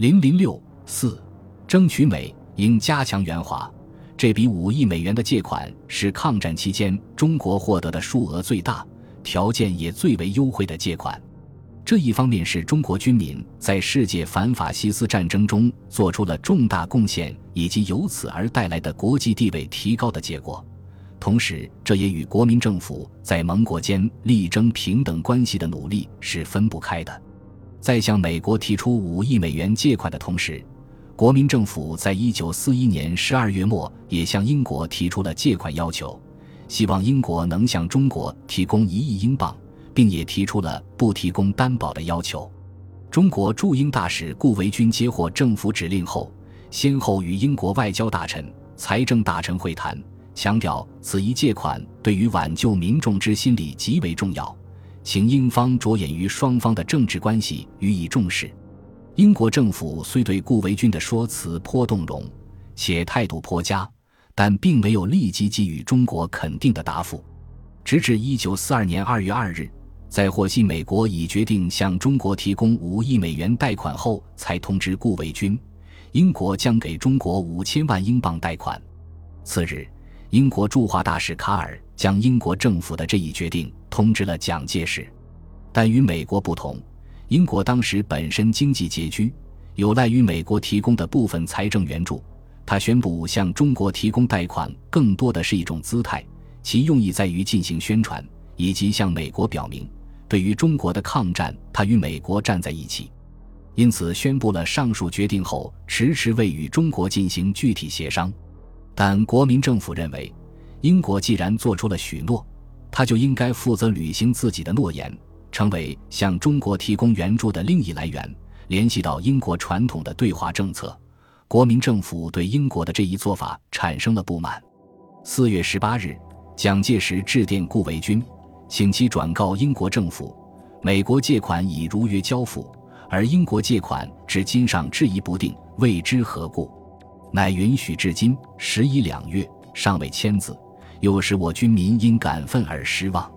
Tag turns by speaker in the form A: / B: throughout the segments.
A: 零零六四，争取美应加强援华。这笔五亿美元的借款是抗战期间中国获得的数额最大、条件也最为优惠的借款。这一方面是中国军民在世界反法西斯战争中做出了重大贡献，以及由此而带来的国际地位提高的结果。同时，这也与国民政府在盟国间力争平等关系的努力是分不开的。在向美国提出五亿美元借款的同时，国民政府在一九四一年十二月末也向英国提出了借款要求，希望英国能向中国提供一亿英镑，并也提出了不提供担保的要求。中国驻英大使顾维钧接获政府指令后，先后与英国外交大臣、财政大臣会谈。强调此一借款对于挽救民众之心理极为重要，请英方着眼于双方的政治关系予以重视。英国政府虽对顾维钧的说辞颇动容，且态度颇佳，但并没有立即给予中国肯定的答复。直至一九四二年二月二日，在获悉美国已决定向中国提供五亿美元贷款后，才通知顾维钧，英国将给中国五千万英镑贷款。次日。英国驻华大使卡尔将英国政府的这一决定通知了蒋介石，但与美国不同，英国当时本身经济拮据，有赖于美国提供的部分财政援助。他宣布向中国提供贷款，更多的是一种姿态，其用意在于进行宣传，以及向美国表明，对于中国的抗战，他与美国站在一起。因此，宣布了上述决定后，迟迟未与中国进行具体协商。但国民政府认为，英国既然做出了许诺，他就应该负责履行自己的诺言，成为向中国提供援助的另一来源。联系到英国传统的对华政策，国民政府对英国的这一做法产生了不满。四月十八日，蒋介石致电顾维钧，请其转告英国政府，美国借款已如约交付，而英国借款至今尚质疑不定，未知何故。乃允许至今十一两月，尚未签字，又使我军民因感愤而失望，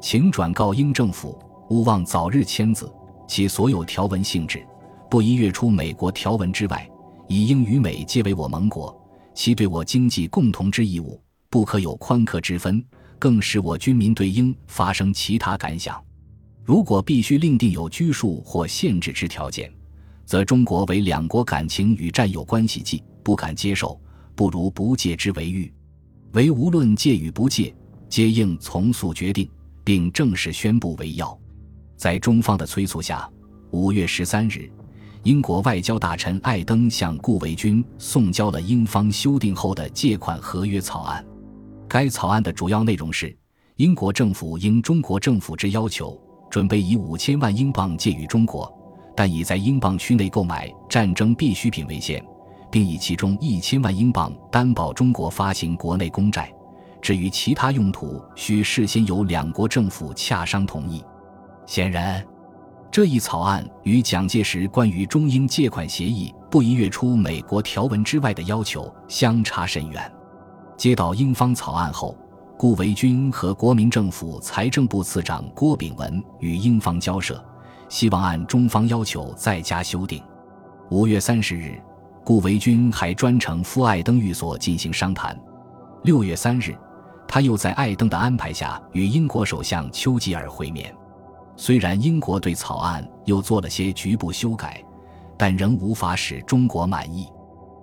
A: 请转告英政府，勿忘早日签字。其所有条文性质，不宜越出美国条文之外。以英与美皆为我盟国，其对我经济共同之义务，不可有宽苛之分。更使我军民对英发生其他感想。如果必须另定有拘束或限制之条件，则中国为两国感情与战友关系计。不敢接受，不如不借之为欲。唯无论借与不借，皆应从速决定，并正式宣布为要。在中方的催促下，五月十三日，英国外交大臣艾登向顾维钧送交了英方修订后的借款合约草案。该草案的主要内容是：英国政府应中国政府之要求，准备以五千万英镑借予中国，但以在英镑区内购买战争必需品为限。并以其中一千万英镑担保中国发行国内公债，至于其他用途，需事先由两国政府洽商同意。显然，这一草案与蒋介石关于中英借款协议不宜越出美国条文之外的要求相差甚远。接到英方草案后，顾维钧和国民政府财政部次长郭炳文与英方交涉，希望按中方要求再加修订。五月三十日。顾维钧还专程赴艾登寓所进行商谈。六月三日，他又在艾登的安排下与英国首相丘吉尔会面。虽然英国对草案又做了些局部修改，但仍无法使中国满意。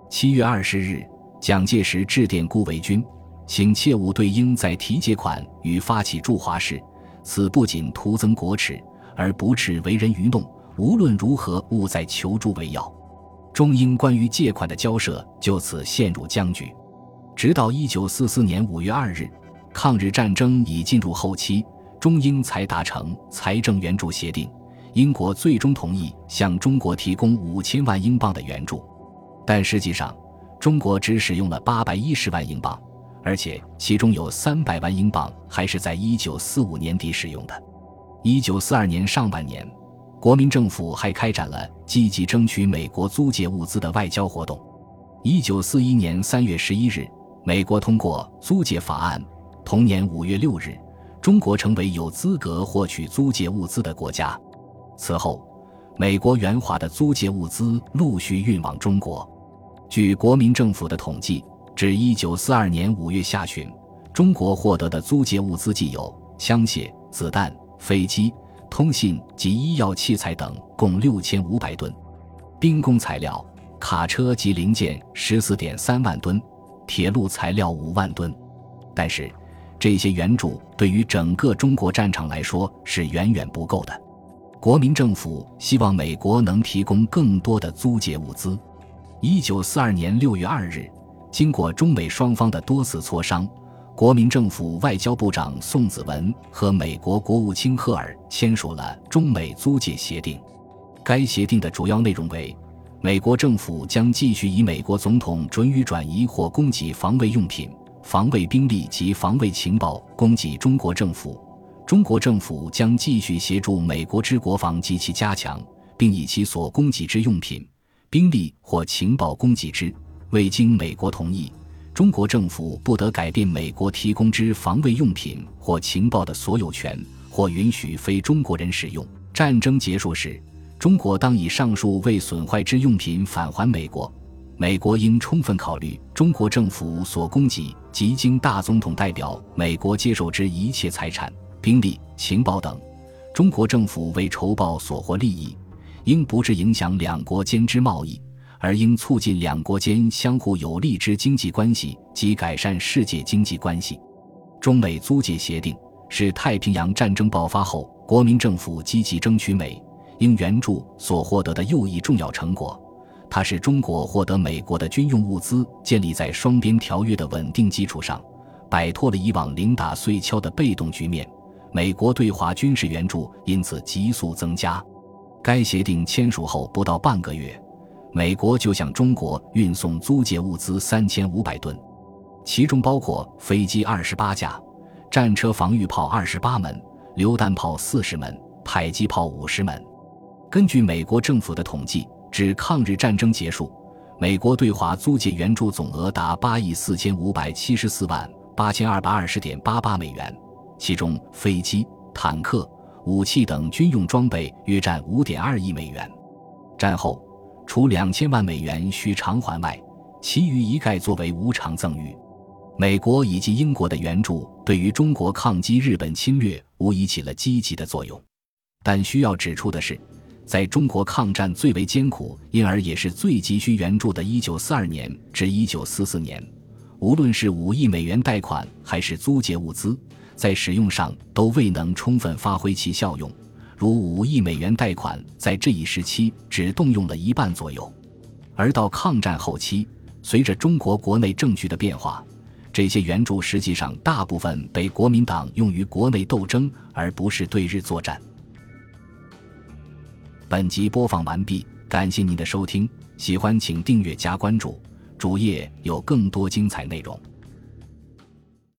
A: 七月二十日，蒋介石致电顾维钧，请切勿对英在提借款与发起驻华事，此不仅徒增国耻，而不耻为人愚弄。无论如何，勿再求助为要。中英关于借款的交涉就此陷入僵局，直到一九四四年五月二日，抗日战争已进入后期，中英才达成财政援助协定，英国最终同意向中国提供五千万英镑的援助，但实际上，中国只使用了八百一十万英镑，而且其中有三百万英镑还是在一九四五年底使用的。一九四二年上半年。国民政府还开展了积极争取美国租借物资的外交活动。一九四一年三月十一日，美国通过租借法案。同年五月六日，中国成为有资格获取租借物资的国家。此后，美国援华的租借物资陆续运往中国。据国民政府的统计，至一九四二年五月下旬，中国获得的租借物资既有枪械、子弹、飞机、通信及医药器材等，共六千五百吨；兵工材料、卡车及零件十四点三万吨，铁路材料五万吨。但是，这些援助对于整个中国战场来说是远远不够的。国民政府希望美国能提供更多的租借物资。一九四二年六月二日，经过中美双方的多次磋商，国民政府外交部长宋子文和美国国务卿赫尔签署了中美租借协定。该协定的主要内容为：美国政府将继续以美国总统准予转移或供给防卫用品。防卫兵力及防卫情报供给中国政府，中国政府将继续协助美国之国防及其加强，并以其所供给之用品、兵力或情报供给之。未经美国同意，中国政府不得改变美国提供之防卫用品或情报的所有权，或允许非中国人使用。战争结束时，中国当以上述未损坏之用品返还美国。美国应充分考虑中国政府所供给及经大总统代表美国接受之一切财产、兵力、情报等。中国政府为筹报所获利益，应不致影响两国间之贸易，而应促进两国间相互有利之经济关系及改善世界经济关系。中美租借协定是太平洋战争爆发后国民政府积极争取美英援助所获得的又一重要成果。它是中国获得美国的军用物资建立在双边条约的稳定基础上，摆脱了以往零打碎敲的被动局面。美国对华军事援助因此急速增加。该协定签署后不到半个月，美国就向中国运送租借物资三千五百吨，其中包括飞机二十八架、战车防御炮二十八门、榴弹炮四十门、迫击炮五十门。根据美国政府的统计。至抗日战争结束，美国对华租借援助总额达八亿四千五百七十四万八千二百二十点八八美元，其中飞机、坦克、武器等军用装备约占五点二亿美元。战后，除两千万美元需偿还外，其余一概作为无偿赠与。美国以及英国的援助对于中国抗击日本侵略无疑起了积极的作用，但需要指出的是。在中国抗战最为艰苦，因而也是最急需援助的1942年至1944年，无论是五亿美元贷款还是租借物资，在使用上都未能充分发挥其效用。如五亿美元贷款在这一时期只动用了一半左右，而到抗战后期，随着中国国内政局的变化，这些援助实际上大部分被国民党用于国内斗争，而不是对日作战。本集播放完毕，感谢您的收听，喜欢请订阅加关注，主页有更多精彩内容。